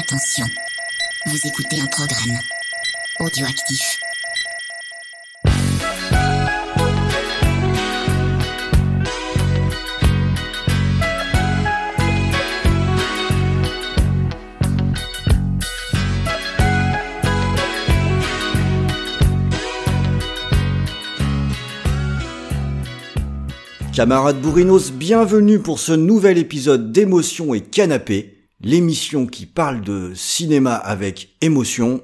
Attention, vous écoutez un programme audioactif. Camarades bourrinos, bienvenue pour ce nouvel épisode d'émotion et canapé, l'émission qui parle de cinéma avec émotion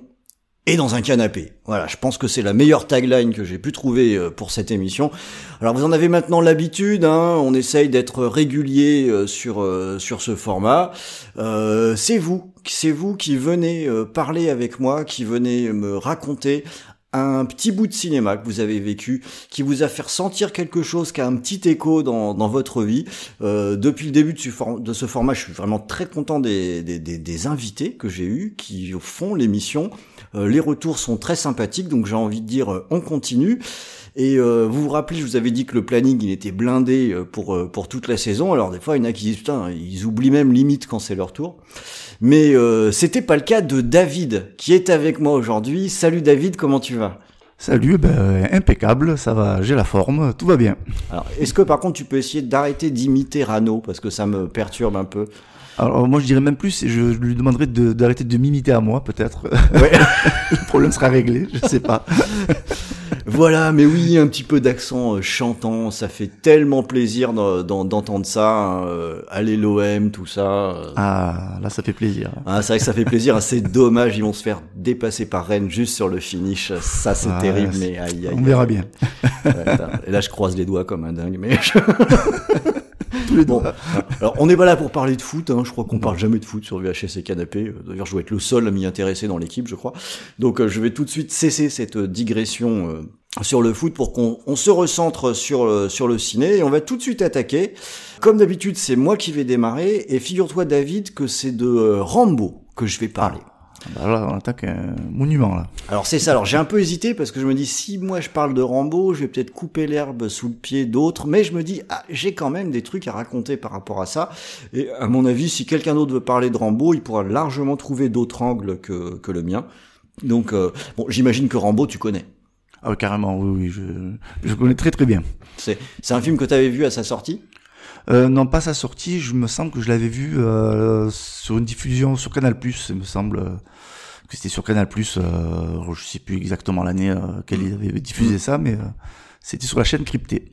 et dans un canapé. Voilà, je pense que c'est la meilleure tagline que j'ai pu trouver euh, pour cette émission. Alors vous en avez maintenant l'habitude, hein, on essaye d'être régulier euh, sur euh, sur ce format. c'est vous, c'est vous qui venez parler avec moi, qui venez me raconter un petit bout de cinéma que vous avez vécu, qui vous a fait ressentir quelque chose, qui a un petit écho dans, dans votre vie. Euh, depuis le début de ce, format, je suis vraiment très content des, des, des, invités que j'ai eus, qui font l'émission. Euh, les retours sont très sympathiques, donc j'ai envie de dire, euh, on continue. Et euh, vous vous rappelez, je vous avais dit que le planning il était blindé euh, pour euh, pour toute la saison. Alors des fois, il y en a qui disent putain, ils oublient même limite quand c'est leur tour. Mais euh, c'était pas le cas de David qui est avec moi aujourd'hui. Salut David, comment tu vas? Salut, ben, impeccable, ça va, j'ai la forme, tout va bien. Alors, est-ce que par contre tu peux essayer d'arrêter d'imiter Rano? Parce que ça me perturbe un peu alors moi je dirais même plus, je, lui demanderais d'arrêter de, m'imiter à moi peut-être. Ouais. le problème sera réglé, je sais pas. voilà, mais oui, un petit peu d'accent euh, chantant, ça fait tellement plaisir d'entendre ça. Euh, allez l'OM, tout ça. Euh. Ah, là ça fait plaisir. Ah, c'est vrai que ça fait plaisir. Hein, c'est dommage, ils vont se faire dépasser par Rennes juste sur le finish. Ça c'est ah, terrible, mais aïe, aïe, On verra bien. et là je croise les doigts comme un dingue, mais. On n'est pas là pour parler de foot, hein, je crois qu'on parle jamais de foot sur VHS et Canapé. D'ailleurs, je dois être le seul à m'y intéresser dans l'équipe, je crois. Donc euh, je vais tout de suite cesser cette digression euh, sur le foot pour qu'on se recentre sur, euh, sur le ciné et on va tout de suite attaquer. Comme d'habitude, c'est moi qui vais démarrer et figure-toi David que c'est de Rambo que je vais parler. Bah là, on attaque un monument là. Alors c'est ça. Alors j'ai un peu hésité parce que je me dis si moi je parle de Rambo, je vais peut-être couper l'herbe sous le pied d'autres, mais je me dis ah, j'ai quand même des trucs à raconter par rapport à ça. Et à mon avis, si quelqu'un d'autre veut parler de Rambo, il pourra largement trouver d'autres angles que que le mien. Donc euh, bon, j'imagine que Rambo tu connais. Ah carrément, oui, oui, je, je connais très très bien. C'est c'est un film que tu avais vu à sa sortie? Euh, non, pas sa sortie. Je me semble que je l'avais vu euh, sur une diffusion sur Canal+. Il me semble que c'était sur Canal+. Euh, je sais plus exactement l'année euh, qu'elle mm. avait diffusé ça, mais euh, c'était sur la chaîne cryptée.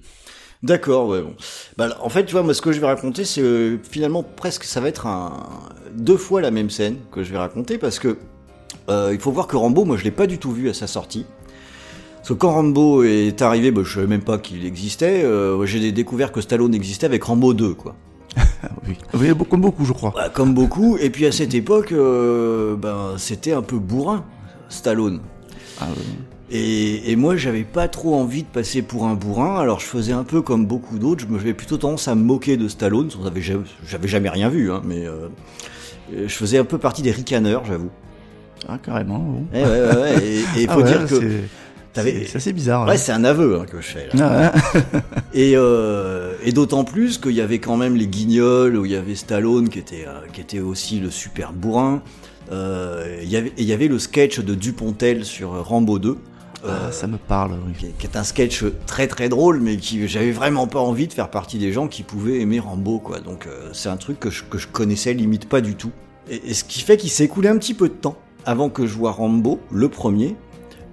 D'accord, ouais. Bon. Bah, en fait, tu vois, moi, ce que je vais raconter, c'est euh, finalement presque, ça va être un, deux fois la même scène que je vais raconter, parce que euh, il faut voir que Rambo, moi, je l'ai pas du tout vu à sa sortie. Parce que quand Rambo est arrivé, bah, je savais même pas qu'il existait. Euh, J'ai découvert que Stallone existait avec Rambo 2, quoi. oui. oui, comme beaucoup, je crois. Bah, comme beaucoup. Et puis à cette époque, euh, ben, c'était un peu bourrin, Stallone. Ah, oui. Et, et, moi, j'avais pas trop envie de passer pour un bourrin, alors je faisais un peu comme beaucoup d'autres. Je me plutôt tendance à me moquer de Stallone. J'avais jamais, jamais rien vu, hein, mais euh, je faisais un peu partie des ricaneurs, j'avoue. Ah, carrément. Bon. Et, eh ouais, ouais, ouais. et, et faut ah dire que c'est assez bizarre. Ouais, c'est un aveu hein, que je fais. Là. Ah et euh, et d'autant plus qu'il y avait quand même les Guignols, où il y avait Stallone qui était euh, qui était aussi le super bourrin. Euh, il y avait il y avait le sketch de Dupontel sur Rambo 2. Ah, ça me parle, oui. Qui, qui, est un sketch très très drôle, mais qui j'avais vraiment pas envie de faire partie des gens qui pouvaient aimer Rambo, quoi. Donc euh, c'est un truc que je, que je connaissais limite pas du tout. Et, et ce qui fait qu'il s'est écoulé un petit peu de temps avant que je vois Rambo, le premier,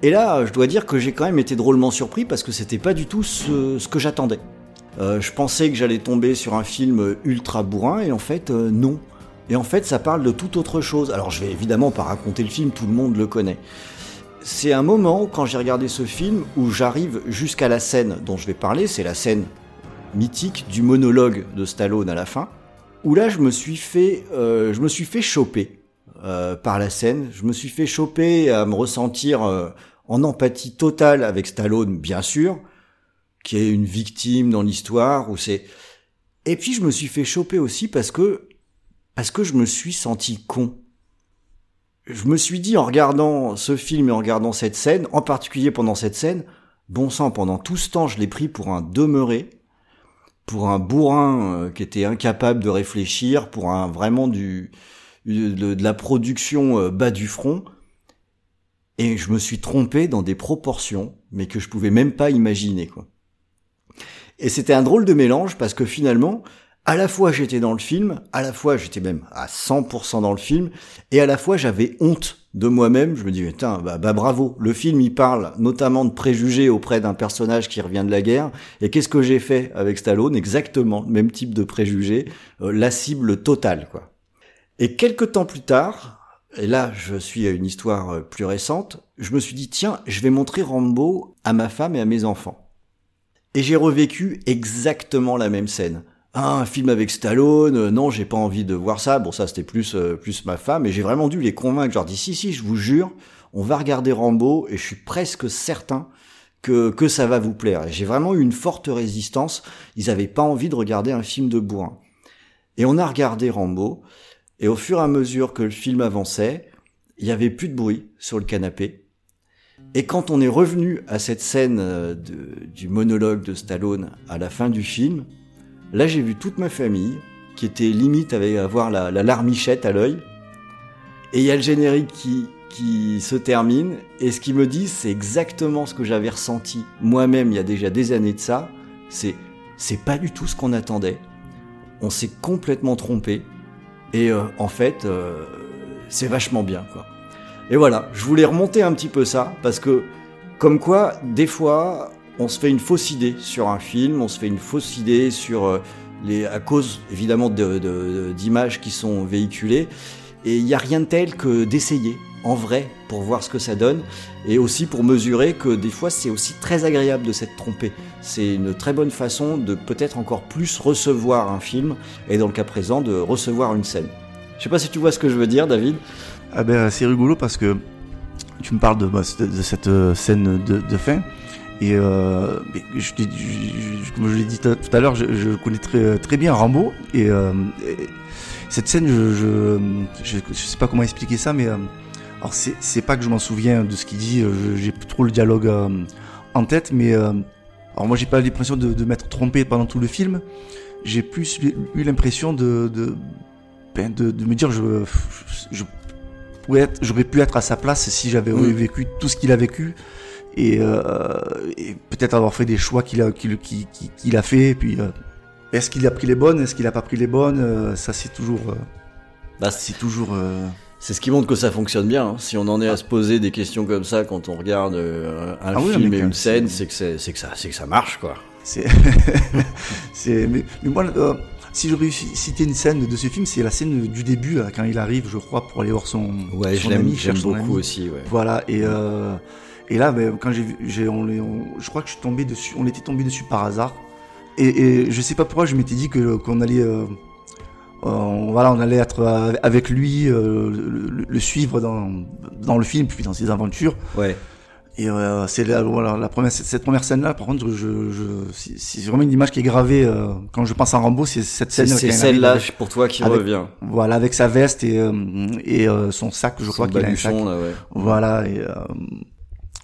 et là, je dois dire que j'ai quand même été drôlement surpris parce que c'était pas du tout ce, que j'attendais. Euh, je pensais que j'allais tomber sur un film ultra bourrin et en fait euh, non. Et en fait, ça parle de toute autre chose. Alors, je vais évidemment pas raconter le film, tout le monde le connaît. C'est un moment quand j'ai regardé ce film où j'arrive jusqu'à la scène dont je vais parler, c'est la scène mythique du monologue de Stallone à la fin, où là je me suis fait, euh, je me suis fait choper par la scène. Je me suis fait choper à me ressentir en empathie totale avec Stallone, bien sûr, qui est une victime dans l'histoire, où c'est. Et puis je me suis fait choper aussi parce que parce que je me suis senti con. Je me suis dit en regardant ce film et en regardant cette scène, en particulier pendant cette scène, bon sang, pendant tout ce temps, je l'ai pris pour un demeuré, pour un bourrin euh, qui était incapable de réfléchir, pour un vraiment du de, de la production euh, bas du front. Et je me suis trompé dans des proportions, mais que je pouvais même pas imaginer, quoi. Et c'était un drôle de mélange parce que finalement, à la fois j'étais dans le film, à la fois j'étais même à 100% dans le film, et à la fois j'avais honte de moi-même. Je me dis, putain, bah, bah, bravo. Le film, il parle notamment de préjugés auprès d'un personnage qui revient de la guerre. Et qu'est-ce que j'ai fait avec Stallone? Exactement le même type de préjugés, euh, la cible totale, quoi. Et quelques temps plus tard, et là, je suis à une histoire euh, plus récente, je me suis dit, tiens, je vais montrer Rambo à ma femme et à mes enfants. Et j'ai revécu exactement la même scène. Ah, un film avec Stallone, euh, non, j'ai pas envie de voir ça. Bon, ça c'était plus euh, plus ma femme, et j'ai vraiment dû les convaincre. Je leur dis si si, je vous jure, on va regarder Rambo, et je suis presque certain que que ça va vous plaire. J'ai vraiment eu une forte résistance. Ils avaient pas envie de regarder un film de bourrin. Et on a regardé Rambo, et au fur et à mesure que le film avançait, il y avait plus de bruit sur le canapé. Et quand on est revenu à cette scène euh, du monologue de Stallone à la fin du film, Là, j'ai vu toute ma famille qui était limite avec avoir la, la larmichette à l'œil. Et il y a le générique qui, qui se termine. Et ce qu'ils me disent, c'est exactement ce que j'avais ressenti moi-même il y a déjà des années de ça. C'est, c'est pas du tout ce qu'on attendait. On s'est complètement trompé. Et euh, en fait, euh, c'est vachement bien, quoi. Et voilà, je voulais remonter un petit peu ça parce que, comme quoi, des fois, on se fait une fausse idée sur un film, on se fait une fausse idée sur euh, les, à cause évidemment d'images qui sont véhiculées. Et il n'y a rien de tel que d'essayer en vrai pour voir ce que ça donne et aussi pour mesurer que des fois c'est aussi très agréable de s'être trompé. C'est une très bonne façon de peut-être encore plus recevoir un film et dans le cas présent de recevoir une scène. Je sais pas si tu vois ce que je veux dire David. Ah ben c'est rigolo parce que tu me parles de, bah, cette euh, scène de, fin et euh, je, comme je l'ai dit tout à l'heure, je, connais très, très bien Rambo. Et, euh, et cette scène, je, je, sais pas comment expliquer ça, mais alors c'est, pas que je m'en souviens de ce qu'il dit. j'ai trop le dialogue euh, en tête, mais euh, alors moi j'ai pas l'impression de, de m'être trompé pendant tout le film. J'ai plus eu l'impression de, de, ben de, de me dire je, je, j'aurais pu être à sa place si j'avais vécu tout ce qu'il a vécu et, euh, et peut-être avoir fait des choix qu'il a, qu'il, a fait. Et puis, euh, est-ce qu'il a pris les bonnes Est-ce qu'il a pas pris les bonnes euh, Ça, c'est toujours. Euh, bah, c'est toujours. Euh, c'est ce qui montre que ça fonctionne bien. Hein. Si on en est à se poser des questions comme ça quand on regarde un ah film oui, et une scène, c'est que, c'est, que ça, c'est que ça marche, quoi. C'est. mais, mais, moi. si je réussis citer une scène de ce film, c'est la scène du début, là, quand il arrive, je crois, pour aller voir son, ouais, son je ami. J'aime beaucoup ami. aussi. Ouais. Voilà, et euh, et là, ben, quand j'ai, j'ai on, on, je crois que je suis tombé dessus, on était tombé dessus par hasard. Et, et je sais pas pourquoi, je m'étais dit que qu'on allait, euh, euh, voilà, on allait être avec lui, euh, le, le, suivre dans dans le film, puis dans ses aventures. Ouais. Et euh, c'est la, voilà, la première, cette première scène-là, par contre, je, je, c'est vraiment une image qui est gravée euh, quand je pense à Rambo, c'est cette scène. C'est celle-là pour toi qui avec, revient. Voilà, avec sa veste et euh, et son sac, je son crois qu'il a un sac. Là, ouais. Voilà. Et,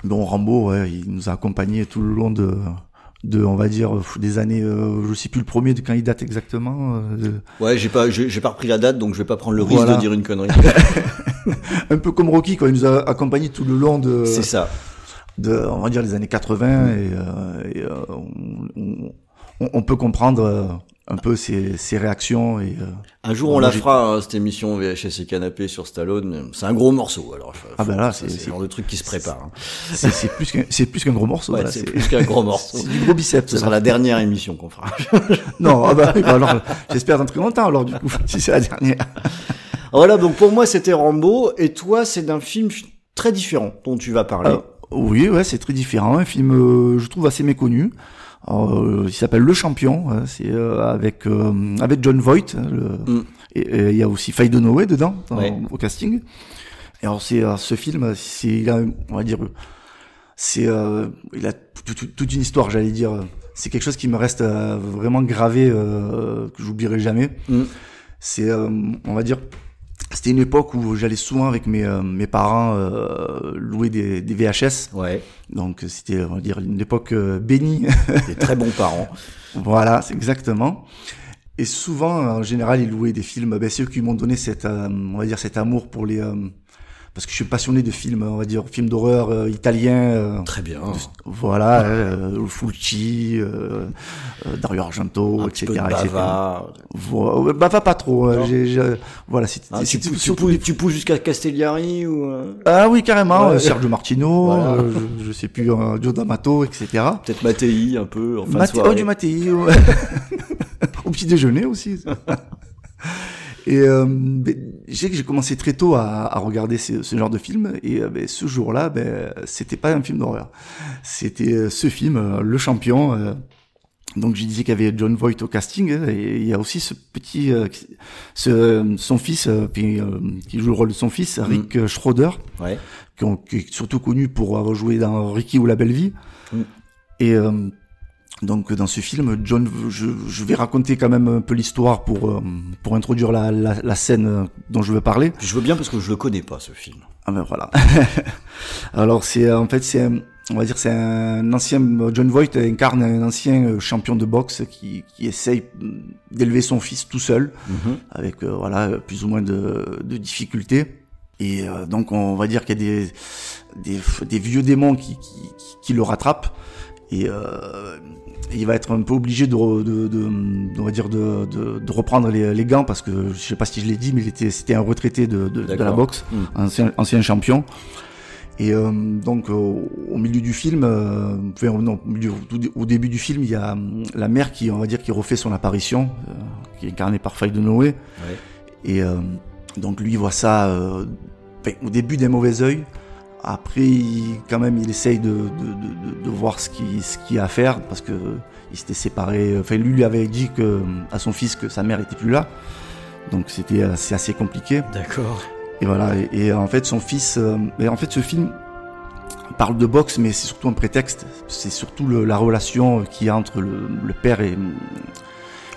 Bon, Rambo, ouais, il nous a accompagnés tout le long de, de on va dire des années euh, je sais plus le premier de quand il date exactement euh, ouais j'ai pas j'ai pas repris la date donc je vais pas prendre le risque voilà. de dire une connerie un peu comme Rocky quoi il nous a accompagnés tout le long de c'est ça de on va dire les années 80 mmh. et, euh, et on, on, on, peut comprendre un peu ses, ses réactions et euh, un jour on la fera hein, cette émission VHS et canapé sur Stallone. C'est un gros morceau alors ah ben là c'est le genre de truc qui se prépare hein. c'est plus qu'un c'est plus qu'un gros morceau ouais, c'est plus qu'un gros morceau. C'est du gros biceps ce sera la dernière émission qu'on fera. Non ah bah, alors j'espère dans très longtemps alors du coup si c'est la dernière. Voilà donc pour moi c'était Rambo et toi c'est d'un film très différent dont tu vas parler. Euh, oui ouais c'est très différent un film euh, je trouve assez méconnu euh, il s'appelle Le Champion, hein, c'est euh, avec euh, avec John Voight. Hein, le, mm. Et il y a aussi Faye Dunaway dedans dans, ouais. au casting. Et alors c'est ce film, c'est il a on va dire c'est il a toute une histoire, j'allais dire. C'est quelque chose qui me reste vraiment gravé que j'oublierai jamais. Mm. C'est on va dire c'était une époque où j'allais souvent avec mes, euh, mes parents euh, louer des, des, VHS. Ouais. Donc c'était, on va dire, une époque euh, bénie. Des très bons parents. voilà, c'est exactement. et souvent, en général, ils louaient des films. Ben, c'est eux qui m'ont donné cet, euh, on va dire, cet amour pour les, euh, parce que je suis passionné de films, on va dire, films d'horreur euh, italiens. euh, Très bien. voilà, euh, Fulci, euh, euh, Dario Argento, Un etc. petit peu de etc. Bava pas trop. Non. j'ai- j'ai- voilà, c'est Ah, c'est tu, tu, des- tu pousses jusqu'à Castellari ou euh, Ah oui, carrément. Ouais. Sergio Martino, Voilà. euh, je, je sais plus, euh, Joe D'Amato, etc. peut-être Mattei un peu en fin soirée. oh, du Mattei, ouais. Au petit déjeuner aussi. Et euh, ben, je sais que j'ai commencé très tôt à, à regarder ce, ce genre de film et euh, ben, ce jour-là, ben, c'était pas un film d'horreur. C'était euh, ce film, euh, Le Champion. euh, donc je disais qu'il y avait John Voight au casting hein, et il y a aussi ce petit, euh, qui- ce, son fils puis, euh, qui joue le rôle de son fils, Rick euh, Schroeder Ouais. qui, ont- qui est surtout connu pour avoir joué dans Ricky ou la Belle Vie. Mm. Et euh, donc dans ce film, John, je, je vais raconter quand même un peu l'histoire pour euh, pour introduire la, la, la scène dont je veux parler. Je veux bien parce que je le connais pas ce film. Ah ben voilà. Alors c'est en fait c'est on va dire c'est un ancien John Voight incarne un ancien euh, champion de boxe qui qui essaye mm, d'élever son fils tout seul Mhm. avec euh, voilà plus ou moins de, de difficultés. Et euh, donc on va dire qu'il y a des, des, des vieux démons qui, qui, qui- qui le rattrapent et euh, il va être un peu obligé de, re- de, de- on va dire de, reprendre les, les gants parce que je sais pas si je l'ai dit mais c'était un retraité de, la boxe, Mm. ancien, ancien champion. Et euh, donc au, au milieu du film, euh, enfin, non, au, début du film, il y a hum, la mère qui, on va dire, qui refait son apparition, euh, qui est incarnée par Faye de Noé. Ouais. Et euh, donc lui il voit ça euh, au début d'un mauvais œil. Après, il- quand même, il essaye de, de, de, voir ce qu'il ce qu'il y a à faire parce que il s'était séparé. Enfin, lui lui avait dit que à son fils que sa mère était plus là. Donc c'était euh, c'est assez compliqué. D'accord. Et voilà. Et, et en fait, son fils. euh, en fait, ce film parle de boxe, mais c'est surtout un prétexte. C'est surtout le- la relation qu'il y a entre le, le père et,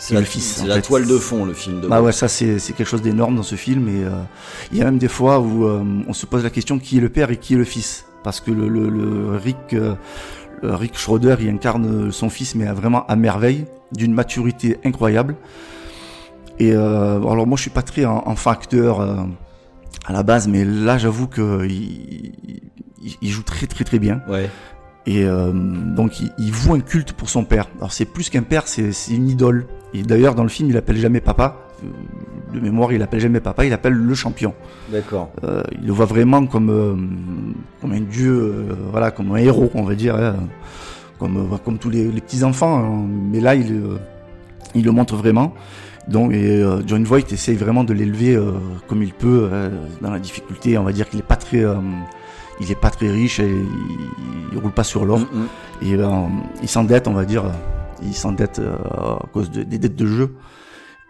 C'est la, fils, la fait. toile de fond le film de. Bah ouais, ça c'est c'est quelque chose d'énorme dans ce film et euh, il y a même des fois où euh, on se pose la question qui est le père et qui est le fils parce que le, le, le Rick euh, Rick Schroeder il incarne son fils mais vraiment à merveille d'une maturité incroyable et alors moi je suis pas très en, en facteur euh, à la base mais là j'avoue que il, il, il joue très très très bien Ouais. Et euh, donc il, il voue un culte pour son père. Alors c'est plus qu'un père, c'est une idole. Et d'ailleurs dans le film il appelle jamais papa. Euh, De mémoire il appelle jamais papa, il appelle le champion. D'accord. Euh, il le voit vraiment comme euh, comme un dieu, voilà, comme un héros on va dire, hein. comme comme tous les, les petits enfants. hein. Mais là il il le montre vraiment. Donc et euh, John Voight essaye vraiment de l'élever euh, comme il peut euh, dans la difficulté. On va dire qu'il est pas très il est pas très riche et il, il roule pas sur l'or. Mm, mm. Et euh, il s'endette, on va dire, il s'endette euh, à cause de- des dettes de jeu.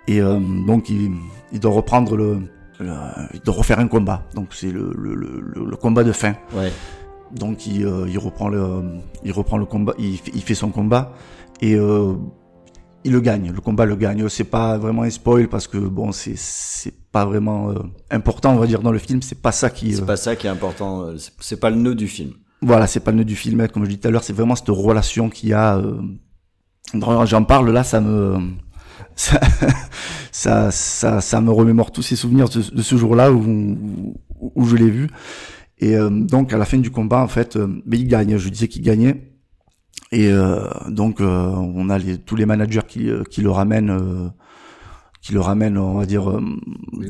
Et euh, donc il, il doit reprendre le, le- il doit refaire un combat. Donc c'est le, le, le, combat de fin. Ouais. Donc il, euh, il reprend le, il reprend le combat, il, fait- il fait son combat et euh, il le gagne. Le combat le gagne. C'est pas vraiment un spoil parce que bon, c'est c'est pas vraiment euh, important, on va dire dans le film. C'est pas ça qui. C'est euh, pas ça qui est important. euh, c'est- C'est pas le nœud du film. voilà, c'est pas le nœud du film, comme je disais tout à l'heure, c'est vraiment cette relation qu'il y a. euh, J'en parle là, ça me, ça, ça, ça, ça me remémore tous ces souvenirs de, de ce jour-là où, où, où je l'ai vu. Et euh, donc à la fin du combat, en fait, euh, mais il gagne. Je disais qu'il gagnait. Et euh, donc euh, on a les, tous les managers qui, euh, qui le ramènent, euh, qui le ramènent, on va dire, euh,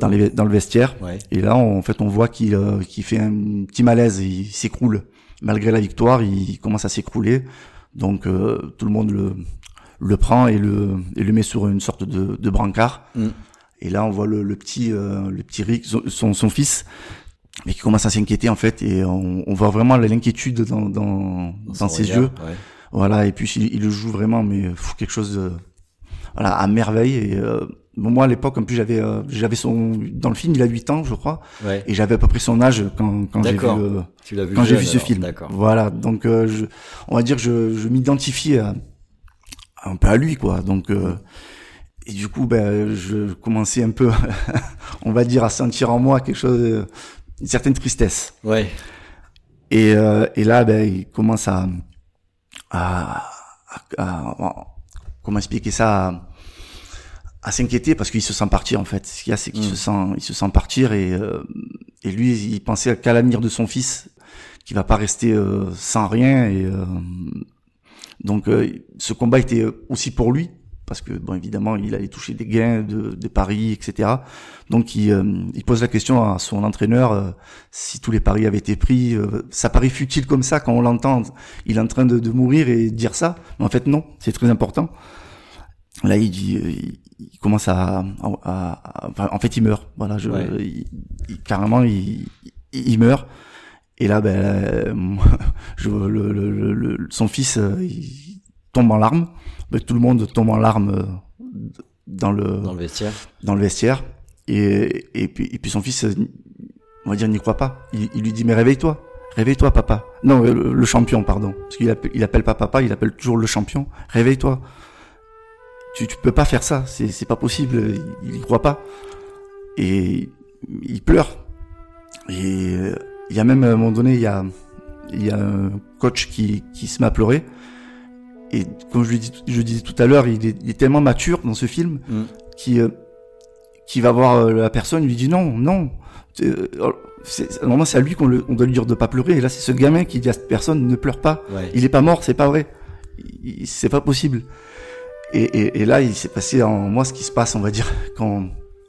dans, les, dans le vestiaire. Ouais. Et là, on- en fait, on voit qu'il euh, qu'il fait un petit malaise, il s'écroule. Malgré la victoire, il commence à s'écrouler. Donc euh, tout le monde le, le prend et le, et le met sur une sorte de, de brancard. Mm. Et là, on voit le, le petit, euh, le petit Rick, son- son, fils, mais qui commence à s'inquiéter en fait. Et on, on voit vraiment l'inquiétude dans, dans, dans, ses regard, yeux. ouais. Voilà, et puis il, il le joue vraiment, mais pff, quelque chose de, voilà, à merveille. Et euh, moi, à l'époque, en plus, j'avais, euh, j'avais son, dans le film, il a 8 ans, je crois, Ouais. et j'avais à peu près son âge quand, quand j'ai vu, euh, Tu l'as vu quand j'ai vu ce alors, film. D'accord. Voilà, donc euh, je, on va dire, je, je m'identifie à- un peu à lui, quoi. Donc, euh, et du coup, ben, je commençais un peu, on va dire, à sentir en moi quelque chose, euh, une certaine tristesse. Ouais. Et, euh, et là, ben, il commence à, à, à- à- comment expliquer ça, à, s'inquiéter parce qu'il se sent partir en fait. Ce qu'il y a, c'est qu'il Mm. se sent, il se sent partir et euh, et lui, il pensait qu'à l'avenir de son fils, qui va pas rester euh, sans rien et euh, donc euh, ce combat était aussi pour lui parce que bon évidemment il allait toucher des gains de, de paris etc. Donc il, euh, il pose la question à son entraîneur euh, si tous les paris avaient été pris. euh, ça paraît futile comme ça quand on l'entend. Il est en train de, de mourir et dire ça, mais en fait non, c'est très important. Là, il dit, euh, il, il commence à, à- à- enfin, en fait, il meurt. Voilà, je, Ouais. il- il- carrément, il, meurt. Et là, ben, euh, moi, je, le, le- le- le- son fils, euh, il tombe en larmes. Tout le monde tombe en larmes euh, dans le Dans le vestiaire. dans le vestiaire. Et, et puis, et puis son fils, euh, on va dire, n'y croit pas. Il, il lui dit, mais réveille-toi. Réveille-toi, papa. Non, euh, le, le champion, pardon. Parce qu'il appelle, il appelle pas papa, il appelle toujours le champion. Réveille-toi. Tu, tu peux pas faire ça. C'est, c'est pas possible. Il, il y croit pas. Et il pleure. Et il y a même, à un moment donné, il y a, il y a un coach qui, qui se met à pleurer. Et comme je dis, je disais tout à l'heure, il est, il est tellement mature dans ce film Mm. qui, euh, qui va voir euh, la personne, lui dit non, non. Euh, c'est- Normalement, c'est à lui qu'on doit lui dire de pas pleurer. Et là, c'est ce gamin qui dit à cette personne ne pleure pas. Ouais. Il est pas mort, c'est pas vrai. C'est pas possible. Et, et, et là, il s'est passé en moi ce qui se passe, on va dire, quand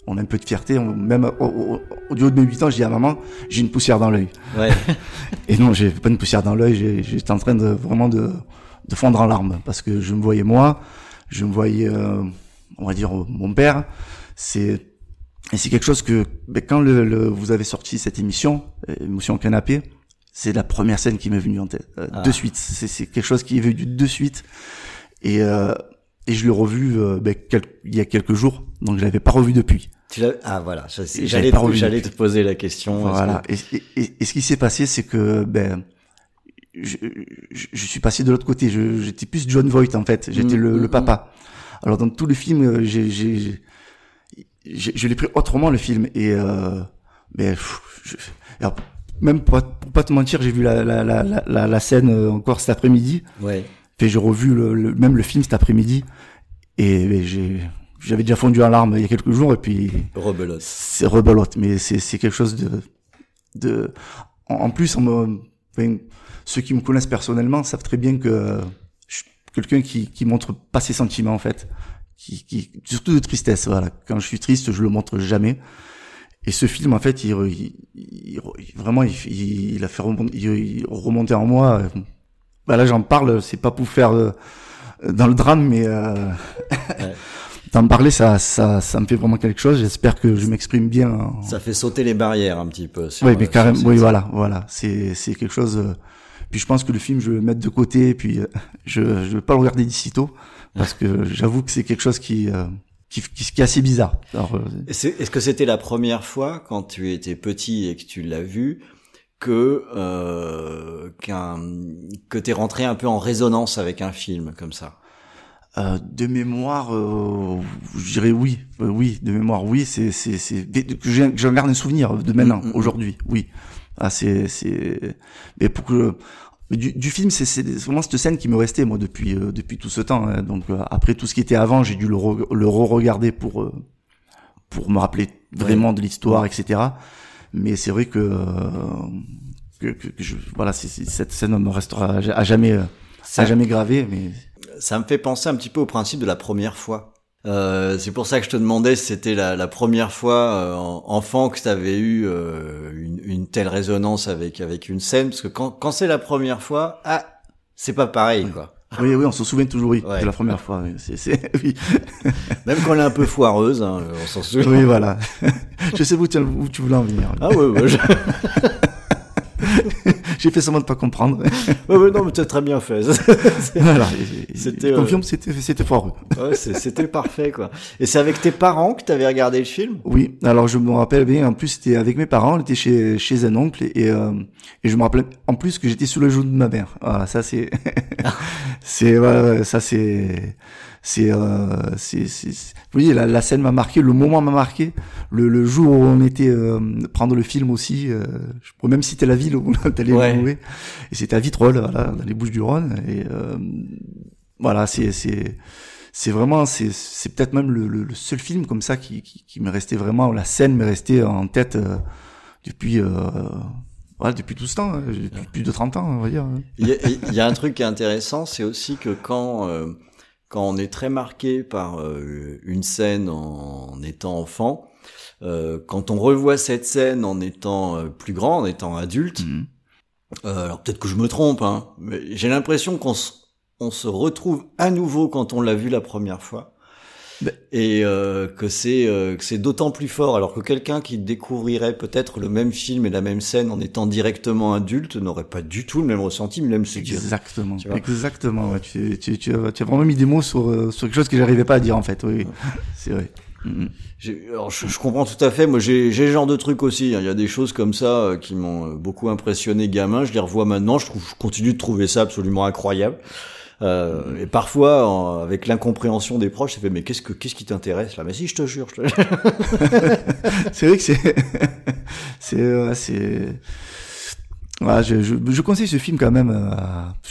on a un peu de fierté. on- même au, au, au du haut de mes 8 ans, je dis à maman, j'ai une poussière dans l'œil. Ouais. Et non, j'ai pas une poussière dans l'œil. J'étais en train de vraiment de, de fondre en larmes parce que je me voyais moi, je me voyais, euh, on va dire mon père. C'est et c'est quelque chose que ben, quand le, le- vous avez sorti cette émission, euh, émotion canapé, c'est la première scène qui m'est venue en tête euh, Ah. de suite. C'est c'est quelque chose qui est venu de suite et euh, et je l'ai revu euh, ben, quel- il y a quelques jours, donc je l'avais pas revu depuis. Tu ah voilà, j'allais te, poser la question. Voilà. que- Et, et, et- et ce qui s'est passé, c'est que ben je, je, je suis passé de l'autre côté. J'étais plus John Voight en fait. J'étais Mm, le, mm, le papa. Alors dans tout le film, j'ai, je l'ai pris autrement le film et euh, je- alors, même pour, pour pas te mentir, j'ai vu la, la, la, la, la- la scène euh, encore cet après-midi. Ouais. J'ai revu le, le- même le film cet après-midi et j'ai j'avais déjà fondu en larmes il y a quelques jours et puis Rebelote. c'est rebelote, mais c'est c'est quelque chose de de. En plus, on me, enfin, ceux qui me connaissent personnellement savent très bien que je suis quelqu'un qui qui montre pas ses sentiments en fait, qui qui surtout de tristesse. Voilà, quand je suis triste, je le montre jamais. Et ce film, en fait, il, il- vraiment, il, il, a fait remonter, il, remonter en moi. Bah là, j'en parle, c'est pas pour faire euh, dans le drame, mais euh, Ouais. d'en parler, ça, ça, ça me fait vraiment quelque chose. J'espère que je m'exprime bien. en- Ça fait sauter les barrières un petit peu. sur- oui, mais sur carrément, oui, voilà, voilà. C'est, c'est quelque chose. euh, Puis je pense que le film, je vais le mettre de côté, puis euh, je, je vais pas le regarder d'ici tôt, parce que j'avoue que c'est quelque chose qui, euh, qui, qui, qui est assez bizarre. Alors, euh, Est-ce que c'était la première fois quand tu étais petit et que tu l'as vu que euh, qu'un que t'es rentré un peu en résonance avec un film comme ça? Euh, de mémoire, euh, je dirais oui, Euh, oui, de mémoire, oui. C'est, c'est, c'est j'en garde un souvenir de maintenant, Mm, mm, mm. aujourd'hui, oui. Ah, c'est, c'est. Mais pour que du, du film, c'est, c'est vraiment cette scène qui me restait moi depuis euh, depuis tout ce temps. hein. Donc après tout ce qui était avant, j'ai dû le, re- le re-regarder pour pour me rappeler vraiment de l'histoire, etc. Mais c'est vrai que que, que, que je, voilà, c'est, cette scène me restera à ja- à jamais Ça- jamais gravée. Mais Ça me fait penser un petit peu au principe de la première fois. Euh, c'est pour ça que je te demandais si c'était la, la première fois euh, en- enfant que tu avais eu euh, une, une telle résonance avec avec une scène, parce que quand, quand c'est la première fois, ah, c'est pas pareil quoi. oui, oui, on se souvient toujours oui, Ouais. de la première fois. oui. C'est, c'est, oui. Même quand elle est un peu foireuse, hein, on s'en souvient. Oui, voilà. je sais où tu, où tu voulais en venir. Ah ouais, ouais, je- J'ai fait seulement de pas comprendre. ouais, ouais, non, mais t'as très bien fait. voilà. C'était, euh, confirme, c'était, c'était foireux. ouais, c'était parfait quoi. Et c'est avec tes parents que t'avais regardé le film? Oui. Alors, je me rappelle bien. En plus, c'était avec mes parents. On était chez, chez un oncle et, euh, et je me rappelle en plus que j'étais sous le joue de ma mère. Voilà. Ça, c'est, c'est, voilà, ça, c'est, c'est, euh, c'est, c'est, c'est- vous voyez, la, la scène m'a marqué, le moment m'a marqué, le, le jour où on était euh, prendre le film aussi, euh, je pourrais même citer la ville où on allait Ouais. le louer, et c'était à Vitrolles, voilà, dans les Bouches du Rhône, et euh, voilà, c'est, c'est, c'est vraiment, c'est, c'est peut-être même le, le, le seul film comme ça qui, qui, qui m'est resté vraiment, la scène m'est restée en tête euh, depuis, euh, ouais, depuis tout ce temps, hein, depuis plus de 30 ans, on va dire. Il y a, il y a un truc qui est intéressant, c'est aussi que quand euh, quand on est très marqué par euh, une scène en, étant enfant, euh, quand on revoit cette scène en étant euh, plus grand, en étant adulte, Mhm. euh, alors peut-être que je me trompe, hein, mais j'ai l'impression qu'on se, on se retrouve à nouveau quand on l'a vu la première fois. Et euh, que c'est euh, que c'est d'autant plus fort alors que quelqu'un qui découvrirait peut-être le même film et la même scène en étant directement adulte n'aurait pas du tout le même ressenti, même se dire Exactement, Tu exactement. Ouais. Tu, tu, tu, as, tu as vraiment mis des mots sur, euh, sur quelque chose que j'arrivais pas à dire en fait. Oui, c'est vrai. Mhm. J'ai- Alors, je, je comprends tout à fait. Moi, j'ai j'ai ce genre de truc aussi. hein. Il y a des choses comme ça euh, qui m'ont euh, beaucoup impressionné gamin. Je les revois maintenant. Je, trouve, je continue de trouver ça absolument incroyable. Euh, et parfois, en- avec l'incompréhension des proches, ça fait mais qu'est-ce que qu'est-ce qui t'intéresse là? Mais si, je te jure. Je te... c'est vrai que c'est, c'est, euh, c'est, voilà, je, je, je conseille ce film quand même. euh,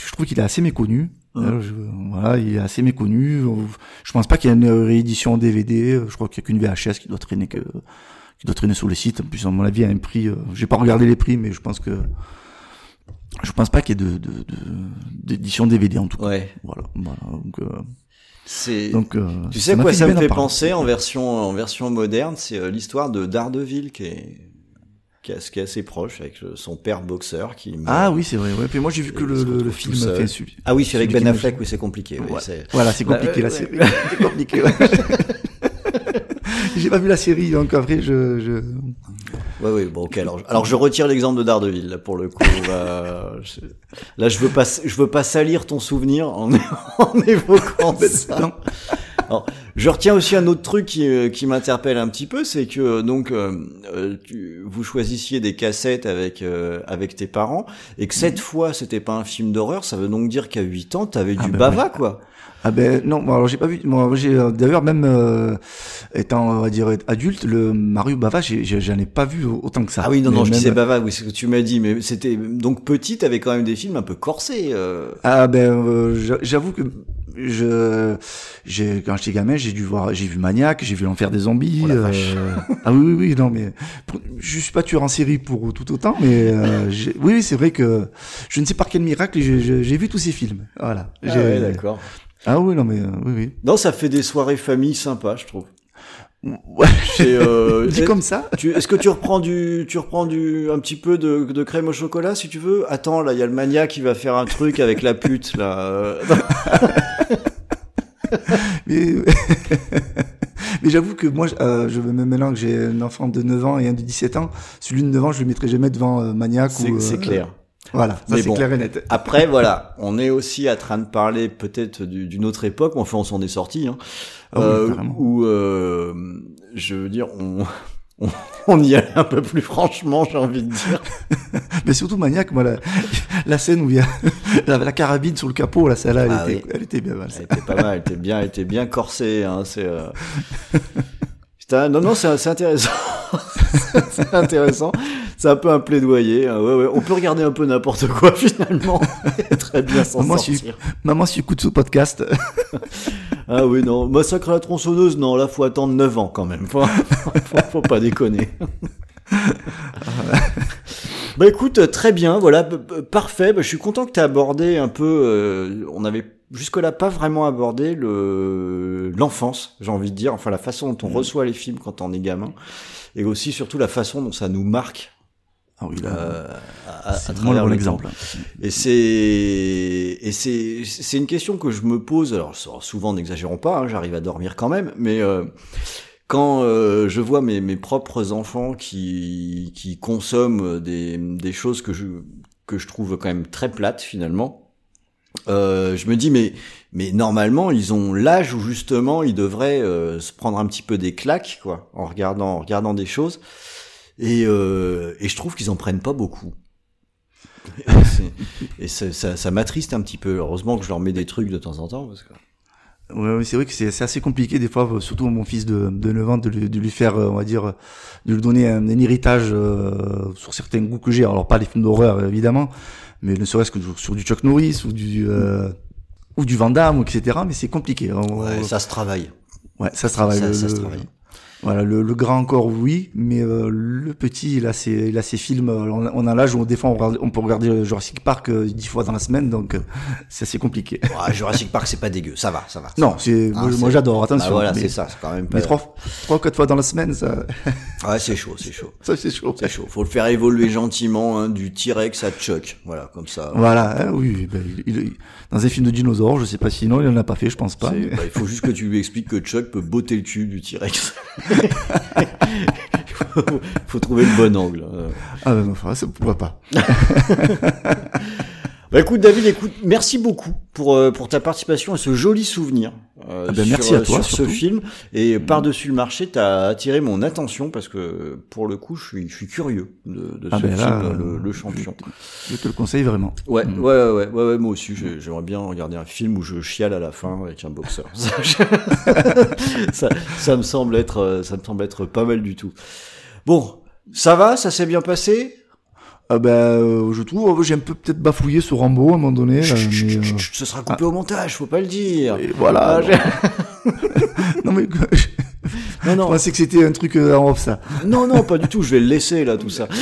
je trouve qu'il est assez méconnu. Euh, je- voilà, il est assez méconnu. Je pense pas qu'il y ait une réédition DVD. Je crois qu'il y a qu'une VHS qui doit traîner que, qui doit traîner sur le site. En plus, à mon avis, il y a un prix. J'ai pas regardé les prix, mais je pense que, je pense pas qu'il y ait de, de, de- d'édition DVD en tout cas. Ouais. Voilà, voilà. Donc, euh, C'est. donc euh, tu sais quoi ça me fait penser en version en version moderne C'est euh, l'histoire de Daredevil qui est qui est, assez proche avec euh, son père boxeur qui. Ah oui, c'est vrai. Ouais. Puis moi, j'ai vu que le, film fait. Ah oui, c'est avec Ben Affleck. Oui, c'est compliqué. Ouais. Voilà, c'est compliqué Bah, la ouais, série. ouais. C'est compliqué. J'ai pas vu la série, donc après je. je... Ouais, oui, bon, ok. Alors, alors je retire l'exemple de Daredevil là pour le coup. Là, je, là, je veux pas, je veux pas salir ton souvenir en, en évoquant ça. Alors, je retiens aussi un autre truc qui, euh, qui m'interpelle un petit peu, c'est que euh, donc euh, euh, tu, vous choisissiez des cassettes avec euh, avec tes parents et que cette fois c'était pas un film d'horreur, ça veut donc dire qu'à 8 ans t'avais Ah du ben bava quoi. Ah ben non, bon, alors j'ai pas vu. Moi, j'ai euh, d'ailleurs même euh, étant on va dire adulte, le Mario Bava, j'en ai pas vu autant que ça. Ah oui non non, je disais bava, oui c'est ce que tu m'as dit, mais c'était donc petit, t'avais quand même des films un peu corsés. euh. Ah ben euh, j'a- j'avoue que je j'ai quand j'étais gamin j'ai dû voir j'ai vu Maniac j'ai vu l'enfer des zombies Oh euh, ah oui oui oui non mais pour- je suis pas tueur en série pour tout autant mais euh, oui c'est vrai que je ne sais par quel miracle j'ai- vu tous ces films voilà Ah ouais, d'accord. Ah oui non mais euh, oui oui Non, ça fait des soirées famille sympas, je trouve. ouais C'est, euh, dit est- comme ça Est-ce que tu reprends du, tu reprends du, un petit peu de, de crème au chocolat si tu veux? Attends, là, il y a le mania qui va faire un truc avec la pute là. euh. mais mais j'avoue que moi je- euh, je veux même maintenant que j'ai un enfant de 9 ans et un de 17 ans celui de 9 ans je le mettrai jamais devant euh, Maniac ou euh, c'est clair. Voilà ça c'est bon. clair et net Après, voilà, on est aussi en train de parler peut-être du- d'une autre époque, mais enfin, on s'en est sorti, hein, oui, euh, où, euh, je veux dire, on, on, on y allait un peu plus franchement, j'ai envie de dire. Mais surtout Maniac, moi, la, la scène où il y a la, la carabine sur le capot, là, celle-là, elle, Ah était, oui. elle était bien mal. Elle était pas mal, elle était bien, elle était bien corsée, hein, c'est, euh... Putain, non, non, c'est c'est intéressant. c'est intéressant. C'est un peu un plaidoyer. hein, Ouais, ouais. On peut regarder un peu n'importe quoi, finalement. très bien s'en Moi, si- sortir. Maman, si tu écoutes ce podcast, Ah oui, non. Massacre à la tronçonneuse, non, là, faut attendre 9 ans, quand même. Faut, faut, faut pas déconner. bah écoute, très bien, voilà, parfait. Bah, je suis content que tu aies abordé un peu. euh, on avait jusque-là pas vraiment abordé le l'enfance, j'ai envie de dire. Enfin, la façon dont on Mhm. reçoit les films quand on est gamin, et aussi surtout la façon dont ça nous marque ah oui, là, euh, à, à travers vraiment le bon le exemple. temps. Et c'est et c'est c'est une question que je me pose. Alors souvent, n'exagérons pas, hein, j'arrive à dormir quand même, mais euh, quand euh, je vois mes, mes propres enfants qui qui consomment des des choses que je que je trouve quand même très plates finalement, euh, je me dis mais mais normalement ils ont l'âge où justement ils devraient euh, se prendre un petit peu des claques quoi en regardant en regardant des choses et euh, et je trouve qu'ils en prennent pas beaucoup. Et ça, ça, ça m'attriste un petit peu. Heureusement que je leur mets des trucs de temps en temps. Parce que... Ouais, c'est vrai que c'est assez compliqué des fois, surtout à mon fils de, de 9 ans, de lui, de lui faire, euh, on va dire, de lui donner un, un héritage euh, sur certains goûts que j'ai. Alors pas les films d'horreur évidemment, mais ne serait-ce que sur, du Chuck Norris ou du euh, ou du Van Damme, etc. Mais c'est compliqué. hein. On- Ouais, ça se travaille. ouais, ça se travaille. ça- le, ça se le- travaille. Voilà, le, le grand encore, oui, mais euh, le petit, il a ses, il a ses films. euh, On a, on a l'âge où des fois on, regarde- on peut regarder Jurassic Park euh, dix fois dans la semaine, donc euh, c'est assez compliqué. Ouais, Jurassic Park, c'est pas dégueu. Ça va, ça va. Non, c'est Ah, moi, j'adore. Bah Attention. voilà, mais, c'est ça. C'est quand même pas. mais trois, trois quatre fois dans la semaine, ça, Ouais, c'est chaud, c'est chaud. ça c'est chaud. C'est chaud. Faut le faire évoluer gentiment, hein, du T-Rex à Chuck. Voilà, comme ça. Voilà, hein, oui, ben, il, il- dans un film de dinosaures, je sais pas sinon, il en a pas fait, je pense pas. Mais- bah, il faut juste que tu lui expliques que Chuck peut botter le cul du T-Rex. faut, faut trouver le bon angle. hein. Ah ben enfin, ça pourquoi pas? Bah écoute David, écoute, merci beaucoup pour euh, pour ta participation et ce joli souvenir euh, Ah ben, sur, merci à euh, toi, sur ce film et par-dessus le marché, t'as attiré mon attention parce que pour le coup, je suis je suis curieux de, de Ah ce ben film, là, le, euh, le champion. Je te le conseille vraiment. Ouais, Mm. ouais, ouais, ouais, ouais, ouais, moi aussi, j'ai- j'aimerais bien regarder un film où je chiale à la fin avec un boxeur. ça, ça me semble être, euh, ça me semble être pas mal du tout. Bon, ça va, ça s'est bien passé? Ah ben, euh, je trouve, j'ai un peu peut-être bafouillé sur Rambo à un moment donné, Chut, euh, chut, mais, chut, chut, chut, ce sera coupé au montage, faut pas le dire. et voilà. Ah, non. mais je non, non, pensais que c'était un truc euh, en off ça. non, non, pas du tout. Je vais le laisser là, tout ça.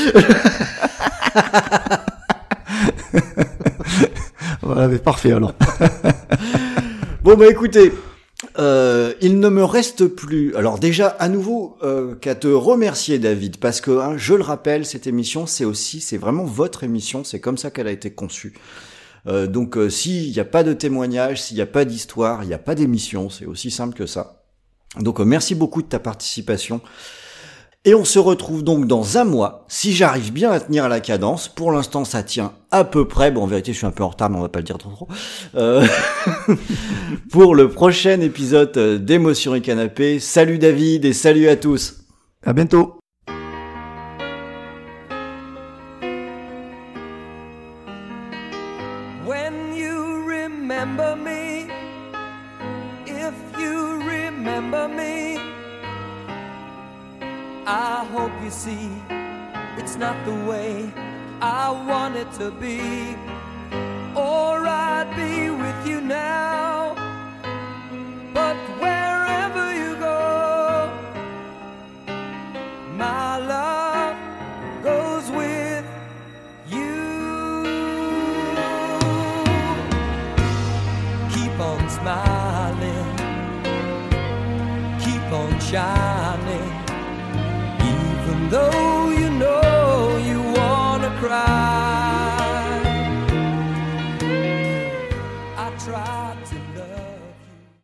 Voilà, mais parfait alors. Bon bah écoutez, euh, il ne me reste plus. Alors déjà à nouveau euh, qu'à te remercier David parce que hein, je le rappelle, cette émission c'est aussi c'est vraiment votre émission, c'est comme ça qu'elle a été conçue. Euh, donc euh, s'il n'y a pas de témoignage, s'il n'y a pas d'histoire, il n'y a pas d'émission, c'est aussi simple que ça. Donc euh, merci beaucoup de ta participation. Et on se retrouve donc dans un mois, si j'arrive bien à tenir la cadence. Pour l'instant, ça tient à peu près. Bon, en vérité, je suis un peu en retard, mais on va pas le dire trop trop. Euh, pour le prochain épisode d'Émotion et Canapé. Salut David et salut à tous. À bientôt. When you remember me, if you remember me, I hope you see it's not the way I want it to be. Or I'd be with you now,